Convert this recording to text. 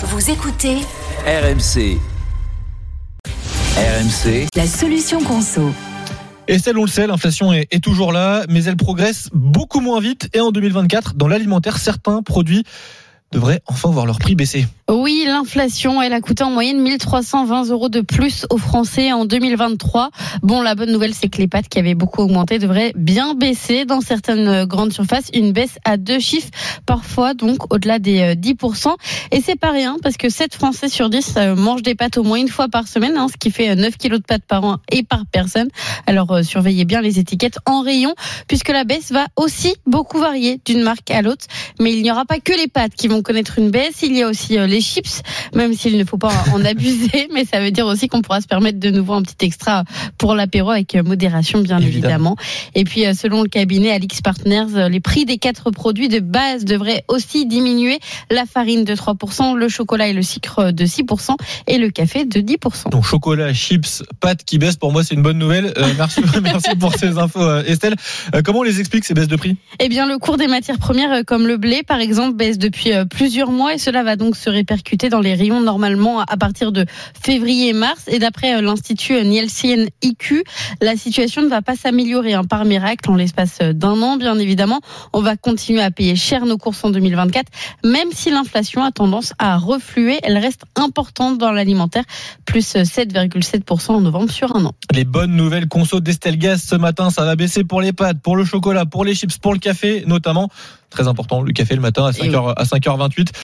Vous écoutez RMC. RMC. la solution conso. Estelle, on le sait, l'inflation est, est toujours là, mais elle progresse beaucoup moins vite. Et en 2024, dans l'alimentaire, certains produits devraient enfin voir leur prix baisser. Oui, l'inflation, elle a coûté en moyenne 1320 euros de plus aux Français en 2023. Bon, la bonne nouvelle, c'est que les pâtes qui avaient beaucoup augmenté devraient bien baisser dans certaines grandes surfaces. Une baisse à deux chiffres, parfois donc au-delà des 10%. Et c'est pas rien parce que 7 Français sur 10 euh, mangent des pâtes au moins une fois par semaine, hein, ce qui fait 9 kilos de pâtes par an et par personne. Alors euh, surveillez bien les étiquettes en rayon puisque la baisse va aussi beaucoup varier d'une marque à l'autre. Mais il n'y aura pas que les pâtes qui vont connaître une baisse, il y a aussi euh, les chips, même s'il ne faut pas en abuser, mais ça veut dire aussi qu'on pourra se permettre de nouveau un petit extra pour l'apéro avec euh, modération, bien évidemment. Évidemment. Et puis, euh, selon le cabinet Alix Partners, les prix des quatre produits de base devraient aussi diminuer. La farine de 3%, le chocolat et le sucre de 6% et le café de 10%. Donc chocolat, chips, pâtes qui baissent, pour moi c'est une bonne nouvelle. Euh, merci, merci pour ces infos, Estelle. Euh, comment on les explique ces baisses de prix? Eh bien, le cours des matières premières, comme le blé, par exemple, baisse depuis plusieurs mois et cela va donc se répercuter dans les rayons normalement à partir de février et d'après euh, l'Institut euh, Nielsen IQ, la situation ne va pas s'améliorer hein, par miracle en l'espace euh, d'un an, bien évidemment. On va continuer à payer cher nos courses en 2024, même si l'inflation a tendance à refluer. Elle reste importante dans l'alimentaire, plus euh, 7,7% en novembre sur un an. Les bonnes nouvelles conso d'Estelle Gaz ce matin, ça va baisser pour les pâtes, pour le chocolat, pour les chips, pour le café notamment. Très important, le café le matin à Eh oui. 5h, à 5h28.